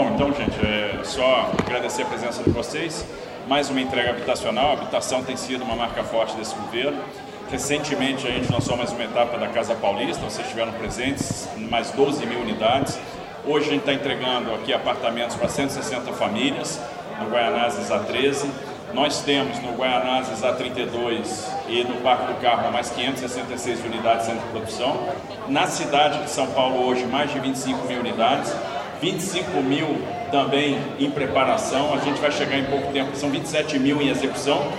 Bom, então, gente, é só agradecer a presença de vocês. Mais uma entrega habitacional. A habitação tem sido uma marca forte desse governo. Recentemente, a gente lançou mais uma etapa da Casa Paulista, vocês estiveram presentes, mais 12 mil unidades. Hoje a gente está entregando aqui apartamentos para 160 famílias, no Guaianazes A13. Nós temos no Guaianazes A32 e no Parque do Carmo mais 566 unidades em produção. Na cidade de São Paulo hoje mais de 25 mil unidades. 25 mil também em preparação, a gente vai chegar em pouco tempo, são 27 mil em execução,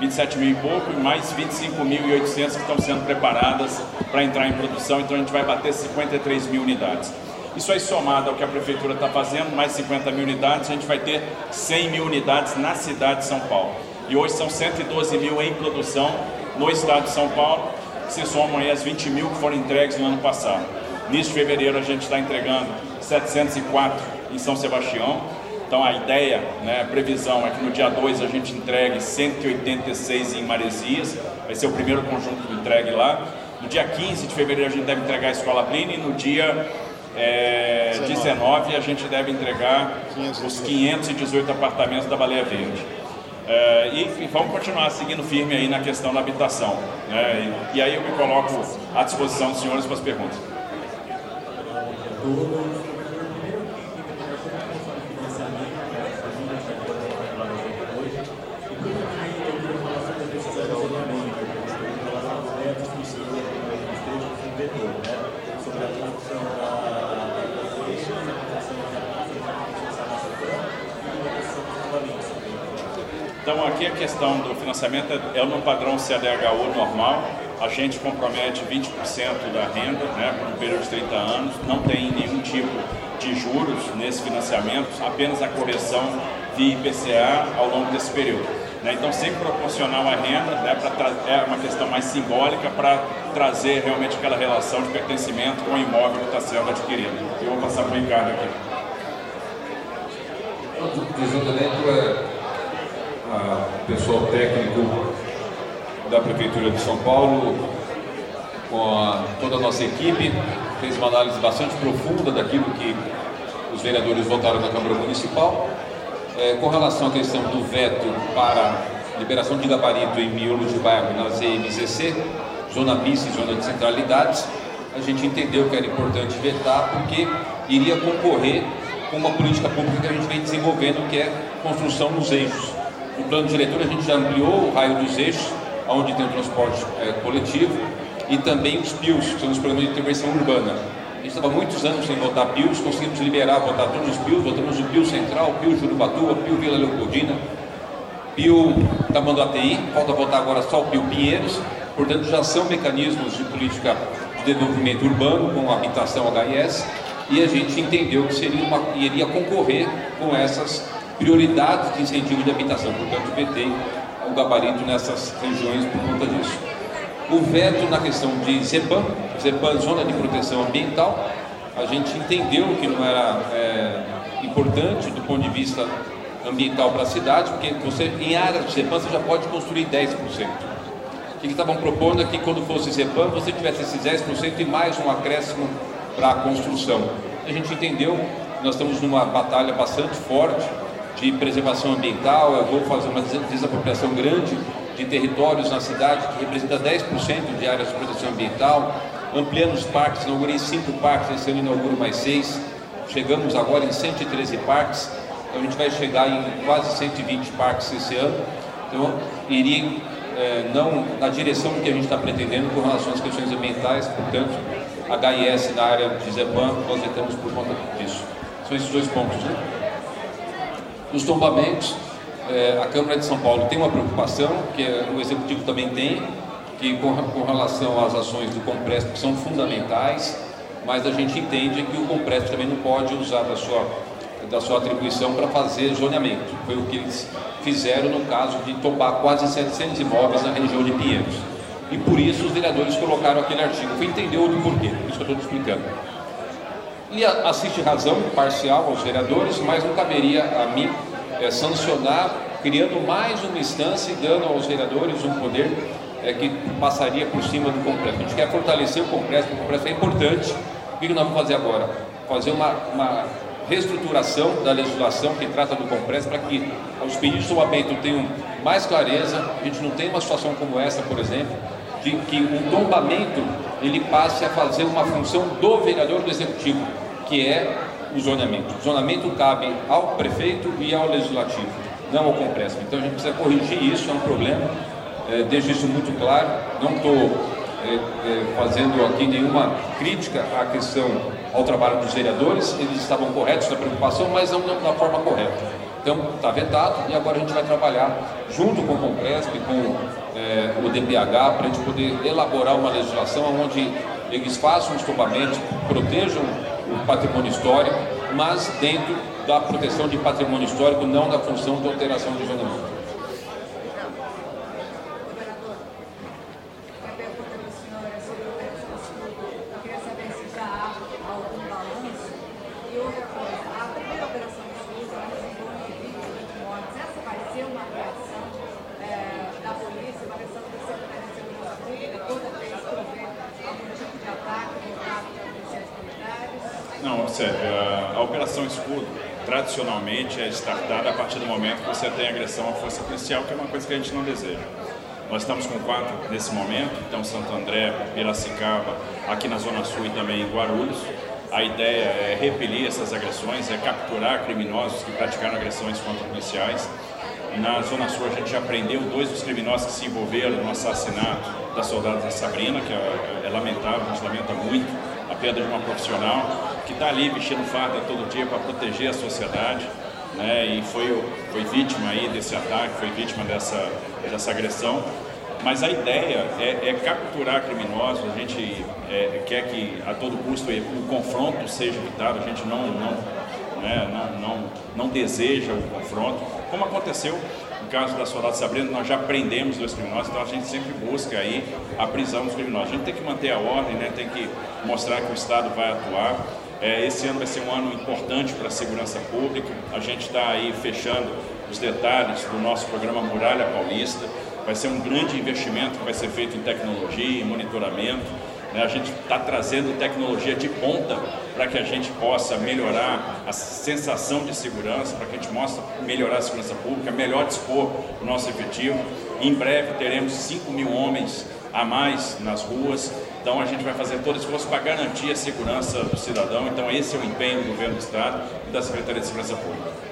27 mil e pouco, e mais 25.800 que estão sendo preparadas para entrar em produção, então a gente vai bater 53 mil unidades. Isso aí somado ao que a prefeitura está fazendo, mais 50 mil unidades, a gente vai ter 100 mil unidades na cidade de São Paulo. E hoje são 112 mil em produção no estado de São Paulo, que se somam aí as 20 mil que foram entregues no ano passado. De fevereiro a gente está entregando 704 em São Sebastião. Então a ideia, né, a previsão é que no dia 2 a gente entregue 186 em Maresias, vai ser o primeiro conjunto entregue lá. No dia 15 de fevereiro a gente deve entregar a Escola Plínio e no dia é, 19 a gente deve entregar os 518 apartamentos da Baleia Verde. É, e, vamos continuar seguindo firme aí na questão da habitação. Né? E, e aí eu me coloco à disposição dos senhores para as perguntas. Então aqui a questão do financiamento é no padrão CDHU normal, a gente compromete 20% da renda né, por um período de 30 anos, não tem nenhum tipo de juros nesse financiamento, apenas a correção de IPCA ao longo desse período. Né? Então sempre proporcional à renda né, é uma questão mais simbólica para trazer realmente aquela relação de pertencimento com o imóvel que está sendo adquirido. Eu vou passar para o Ricardo aqui. Exatamente, é o pessoal técnico da Prefeitura de São Paulo, com a, toda a nossa equipe, fez uma análise bastante profunda daquilo que os vereadores votaram na Câmara Municipal. É, com relação à questão do veto para liberação de gabarito em miolo de bairro na ZMZC, zona bis e zona de centralidades, a gente entendeu que era importante vetar porque iria concorrer com uma política pública que a gente vem desenvolvendo, que é construção nos eixos. No plano diretor, a gente já ampliou o raio dos eixos, onde tem o transporte é, coletivo, e também os PIOs, que são os programas de intervenção urbana. A gente estava muitos anos sem votar PIOs, conseguimos liberar, votar todos os PIOs, votamos o PIO Central, PIO Jurubatuba, PIO Vila Leopoldina, PIO Tamanduateí, falta votar agora só o PIO Pinheiros, portanto já são mecanismos de política de desenvolvimento urbano com habitação HIS, e a gente entendeu que seria uma, iria concorrer com essas prioridades de incentivo de habitação, portanto, o gabarito nessas regiões por conta disso. O veto na questão de ZEPAM, ZEPAM, Zona de Proteção Ambiental, a gente entendeu que não era é, importante do ponto de vista ambiental para a cidade, porque você, em áreas de ZEPAM você já pode construir 10%. O que estavam propondo é que quando fosse ZEPAM você tivesse esses 10% e mais um acréscimo para a construção. A gente entendeu, nós estamos numa batalha bastante forte de preservação ambiental, eu vou fazer uma desapropriação grande de territórios na cidade, que representa 10% de áreas de proteção ambiental, ampliando os parques, inaugurei cinco parques, esse ano inauguro mais seis, chegamos agora em 113 parques, então a gente vai chegar em quase 120 parques esse ano, então iria é, não na direção que a gente está pretendendo com relação às questões ambientais, portanto, HIS na área de Zepan, nós vetamos por conta disso. São esses dois pontos, né? Os tombamentos, é, a Câmara de São Paulo tem uma preocupação, que o Executivo também tem, que com, com relação às ações do Compresp que são fundamentais, mas a gente entende que o Compresp também não pode usar da sua, da sua atribuição para fazer zoneamento. Foi o que eles fizeram no caso de tombar quase 700 imóveis na região de Pinheiros. E por isso os vereadores colocaram aquele artigo. Foi entender o porquê, isso que eu estou explicando e assiste razão parcial aos vereadores, mas não caberia a mim é, sancionar, criando mais uma instância e dando aos vereadores um poder é, que passaria por cima do Congresso. A gente quer fortalecer o Congresso, o Congresso é importante. O que nós vamos fazer agora? Fazer uma, uma reestruturação da legislação que trata do Compress para que os pedidos de tombamento tenham mais clareza, a gente não tem uma situação como essa, por exemplo, de que o tombamento ele passe a fazer uma função do vereador do executivo, que é o zoneamento. O zoneamento cabe ao prefeito e ao legislativo, não ao Compresp. Então a gente precisa corrigir isso, é um problema, é, deixo isso muito claro, não estou é, é, fazendo aqui nenhuma crítica à questão ao trabalho dos vereadores, eles estavam corretos na preocupação, mas não da forma correta. Então está vetado e agora a gente vai trabalhar junto com o Compresp, com é, o DPH, para a gente poder elaborar uma legislação onde eles façam os tombamentos, protejam o patrimônio histórico, mas dentro da proteção de patrimônio histórico, não da função de alteração de zonamento. tradicionalmente é startada a partir do momento que você tem agressão à força policial, que é uma coisa que a gente não deseja. Nós estamos com quatro nesse momento, então Santo André, Piracicaba, aqui na Zona Sul e também em Guarulhos. A ideia é repelir essas agressões, é capturar criminosos que praticaram agressões contra policiais. Na Zona Sul a gente já prendeu dois dos criminosos que se envolveram no assassinato da soldada Sabrina, que é, é lamentável, a gente lamenta muito a perda de uma profissional que está ali vestindo farda todo dia para proteger a sociedade, né? E foi, foi vítima aí desse ataque, foi vítima dessa, dessa agressão. Mas a ideia é, é capturar criminosos, a gente é, quer que a todo custo o confronto seja evitado, a gente não, não, né, não, não, não deseja o confronto, como aconteceu no caso da soldada Sabrina, nós já prendemos dois criminosos, então a gente sempre busca aí a prisão dos criminosos. A gente tem que manter a ordem, né? tem que mostrar que o Estado vai atuar. É, esse ano vai ser um ano importante para a segurança pública. A gente está aí fechando os detalhes do nosso programa Muralha Paulista. Vai ser um grande investimento que vai ser feito em tecnologia, em monitoramento. Né? A gente está trazendo tecnologia de ponta para que a gente possa melhorar a sensação de segurança, para que a gente possa melhorar a segurança pública, melhor dispor o nosso efetivo. Em breve teremos 5 mil homens a mais nas ruas. Então a gente vai fazer todo esforço para garantir a segurança do cidadão. Então esse é o empenho do governo do Estado e da Secretaria de Segurança Pública.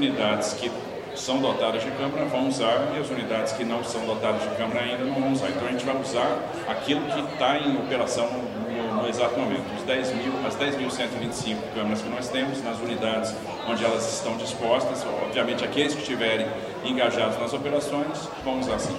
Unidades que são dotadas de câmera vão usar e as unidades que não são dotadas de câmera ainda não vão usar. Então a gente vai usar aquilo que está em operação no, no, exato momento. Os 10 mil, as 10.125 câmeras que nós temos nas unidades onde elas estão dispostas, obviamente aqueles que estiverem engajados nas operações vão usar sim.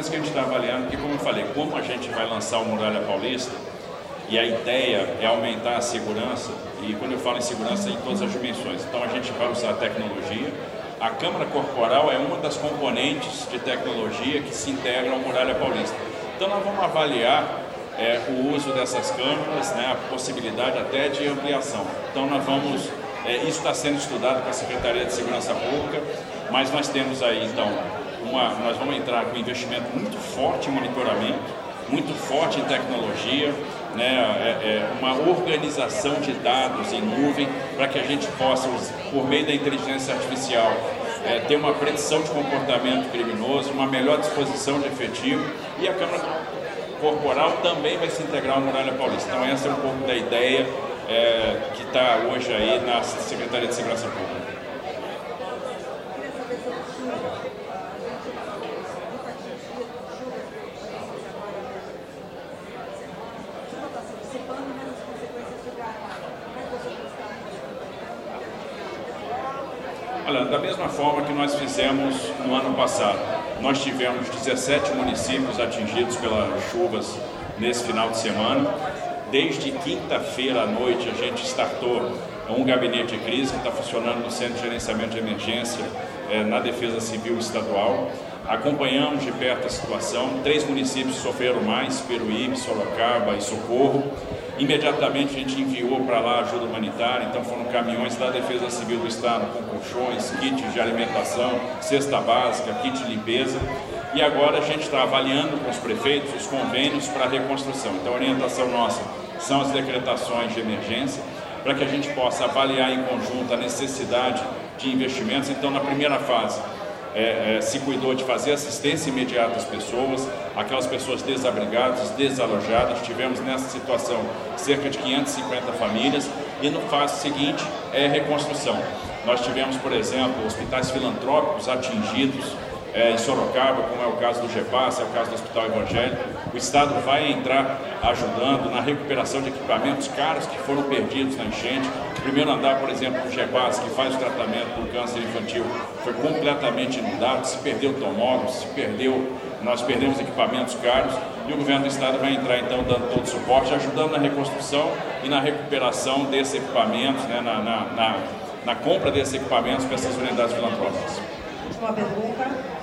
coisa que a gente está avaliando, porque como eu falei, como a gente vai lançar o Muralha Paulista, e a ideia é aumentar a segurança, e quando eu falo em segurança, em todas as dimensões. Então a gente vai usar a tecnologia. A câmara corporal é uma das componentes de tecnologia que se integra ao Muralha Paulista. Então nós vamos avaliar é, o uso dessas câmeras, né, a possibilidade até de ampliação. Então nós vamos, é, isso está sendo estudado com a Secretaria de Segurança Pública, mas nós temos aí então uma, nós vamos entrar com um investimento muito forte em monitoramento, muito forte em tecnologia, né, é, é uma organização de dados em nuvem para que a gente possa, por meio da inteligência artificial, é, ter uma predição de comportamento criminoso, uma melhor disposição de efetivo e a Câmara Corporal também vai se integrar ao Muralha Paulista. Então essa é um pouco da ideia é, que está hoje aí na Secretaria de Segurança Pública. Olha, da mesma forma que nós fizemos no ano passado, nós tivemos 17 municípios atingidos pelas chuvas nesse final de semana. Desde quinta-feira à noite a gente startou um gabinete de crise que está funcionando no Centro de Gerenciamento de Emergência é, na Defesa Civil Estadual. Acompanhamos de perto a situação. Três municípios sofreram mais: Peruíbe, Sorocaba e Socorro. Imediatamente a gente enviou para lá ajuda humanitária, então foram caminhões da Defesa Civil do Estado com colchões, kits de alimentação, cesta básica, kit de limpeza. E agora a gente está avaliando com os prefeitos os convênios para a reconstrução. Então a orientação nossa são as decretações de emergência, para que a gente possa avaliar em conjunto a necessidade de investimentos. Então, na primeira fase, é, é, se cuidou de fazer assistência imediata às pessoas, aquelas pessoas desabrigadas, desalojadas. Tivemos nessa situação cerca de 550 famílias e no fase seguinte é reconstrução. Nós tivemos, por exemplo, hospitais filantrópicos atingidos é, em Sorocaba, como é o caso do GEPAS, é o caso do Hospital Evangélico. O Estado vai entrar ajudando na recuperação de equipamentos caros que foram perdidos na enchente. O primeiro andar, por exemplo, do GEPAS, que faz o tratamento do câncer infantil, foi completamente inundado, se perdeu tomógrafo, se perdeu, nós perdemos equipamentos caros e o governo do estado vai entrar então dando todo o suporte, ajudando na reconstrução e na recuperação desses equipamentos, né, na, na, na, na compra desses equipamentos para essas unidades filantrópicas. Última pergunta.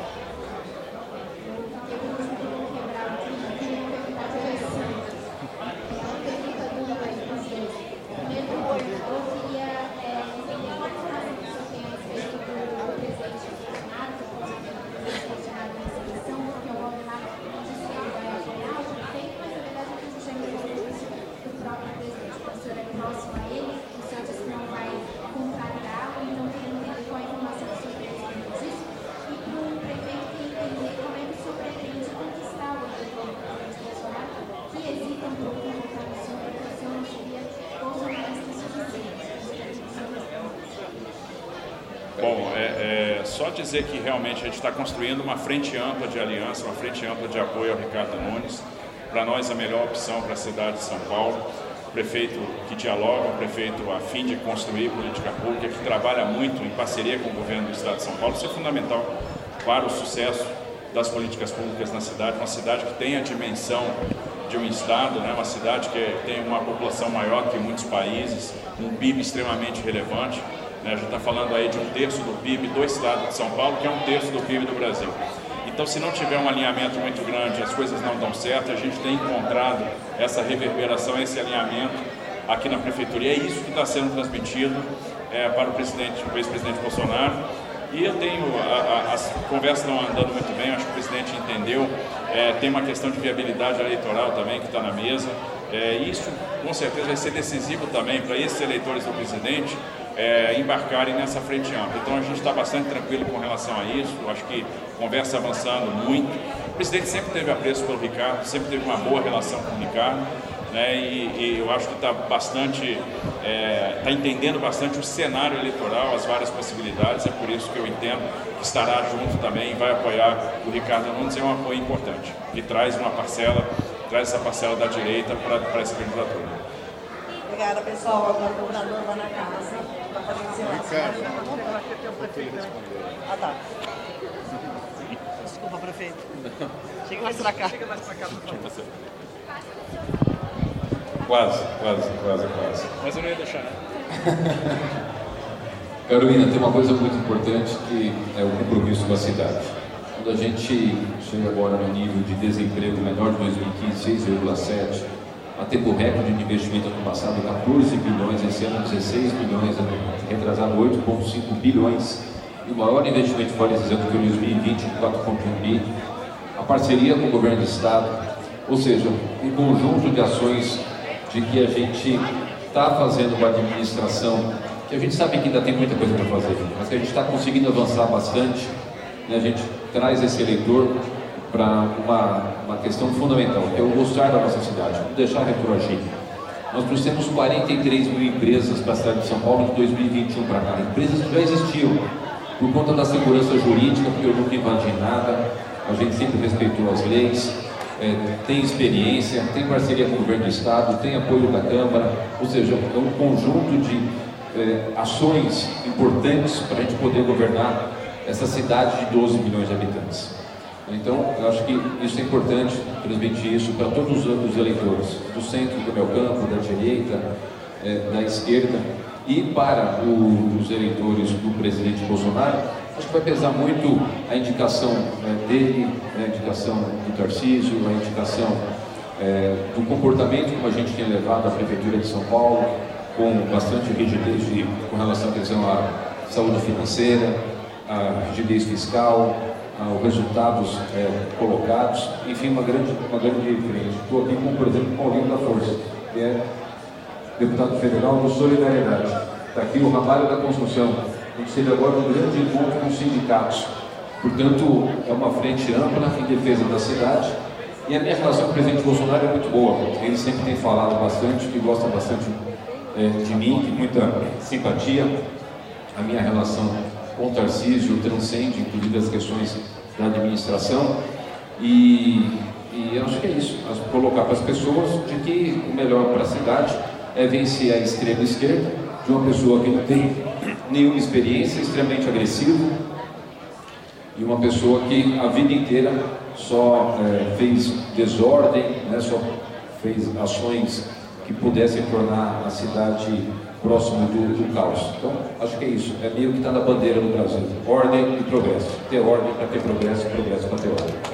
Dizer que realmente a gente está construindo uma frente ampla de aliança, uma frente ampla de apoio ao Ricardo Nunes. Para nós, a melhor opção para a cidade de São Paulo. Prefeito que dialoga, prefeito a fim de construir política pública, que trabalha muito em parceria com o governo do Estado de São Paulo. Isso é fundamental para o sucesso das políticas públicas na cidade. Uma cidade que tem a dimensão de um Estado, né? uma cidade que tem uma população maior que muitos países, um PIB extremamente relevante. Né? A gente está falando aí de um terço do PIB do estado de São Paulo, que é um terço do PIB do Brasil. Então, se não tiver um alinhamento muito grande, as coisas não dão certo. A gente tem encontrado essa reverberação, esse alinhamento aqui na prefeitura. E é isso que está sendo transmitido é, para o presidente, o ex-presidente Bolsonaro. E eu tenho, a, a, as conversas estão andando muito bem, acho que o presidente entendeu. É, tem uma questão de viabilidade eleitoral também que está na mesa. É, isso, com certeza, vai ser decisivo também para esses eleitores do presidente é, embarcarem nessa frente ampla. Então a gente está bastante tranquilo com relação a isso, acho que conversa avançando muito. O presidente sempre teve apreço pelo Ricardo, sempre teve uma boa relação com o Ricardo. Né, e, e, eu acho que está bastante, está é, tá entendendo bastante o cenário eleitoral, as várias possibilidades, é por isso que eu entendo que estará junto também, vai apoiar o Ricardo Nunes, é um apoio importante, que traz uma parcela, traz essa parcela da direita para essa candidatura. Obrigada, pessoal. O governador lá na casa. Ricardo. Ah, tá. Desculpa, prefeito. Chega mais pra cá. Chega mais pra cá, Quase, quase, quase, quase. Mas eu não ia deixar. Carolina, tem uma coisa muito importante que é o compromisso com a cidade. Quando a gente chega agora no nível de desemprego menor de 2015, 6,7%, a tempo recorde de investimento ano passado, 14 bilhões, esse ano 16 bilhões, retrasado 8,5 bilhões, e o maior investimento fora esses anos que em 2020, 4,1 bi, a parceria com o governo do estado, ou seja, um conjunto de ações de que a gente está fazendo uma administração, que a gente sabe que ainda tem muita coisa para fazer, mas que a gente está conseguindo avançar bastante, né? a gente traz esse eleitor para uma, uma questão fundamental, que é o gostar da nossa cidade, não deixar retroagir. Nós trouxemos 43 mil empresas para a cidade de São Paulo de 2021 para cá, empresas que já existiam, por conta da segurança jurídica, porque eu nunca invadi nada, a gente sempre respeitou as leis, é, tem experiência, tem parceria com o governo do Estado, tem apoio da Câmara, ou seja, é um conjunto de é, ações importantes para a gente poder governar essa cidade de 12 milhões de habitantes. Então, eu acho que isso é importante, transmitir isso para todos os eleitores, do centro, do meu campo, da direita, é, da esquerda, E para o, os eleitores do presidente Bolsonaro, acho que vai pesar muito a indicação né, dele, né, a indicação do Tarcísio, a indicação é, do comportamento como a gente tem levado a Prefeitura de São Paulo, com bastante rigidez de, com relação à à saúde financeira, à rigidez fiscal, aos resultados é, colocados, enfim, uma grande, uma grande frente. Estou aqui com, por exemplo, Paulinho da Força, que é deputado federal do Solidariedade. Está aqui o Ramalho da Construção. A gente teve agora um grande encontro com os sindicatos. Portanto, é uma frente ampla em defesa da cidade. E a minha relação com o presidente Bolsonaro é muito boa. Ele sempre tem falado bastante, que gosta bastante é, de mim, com muita simpatia. A minha relação com Tarcísio transcende, inclusive, as questões da administração. E, e acho que é isso, colocar para as pessoas de que o melhor para a cidade é vencer a extrema esquerda, de uma pessoa que não tem nenhuma experiência, extremamente agressivo, e uma pessoa que a vida inteira só é, fez desordem, né, só fez ações que pudessem tornar a cidade próxima do, do, caos. Então, acho que é isso. É meio que está na bandeira do Brasil. Ordem e progresso. Ter ordem para ter progresso, progresso para ter ordem.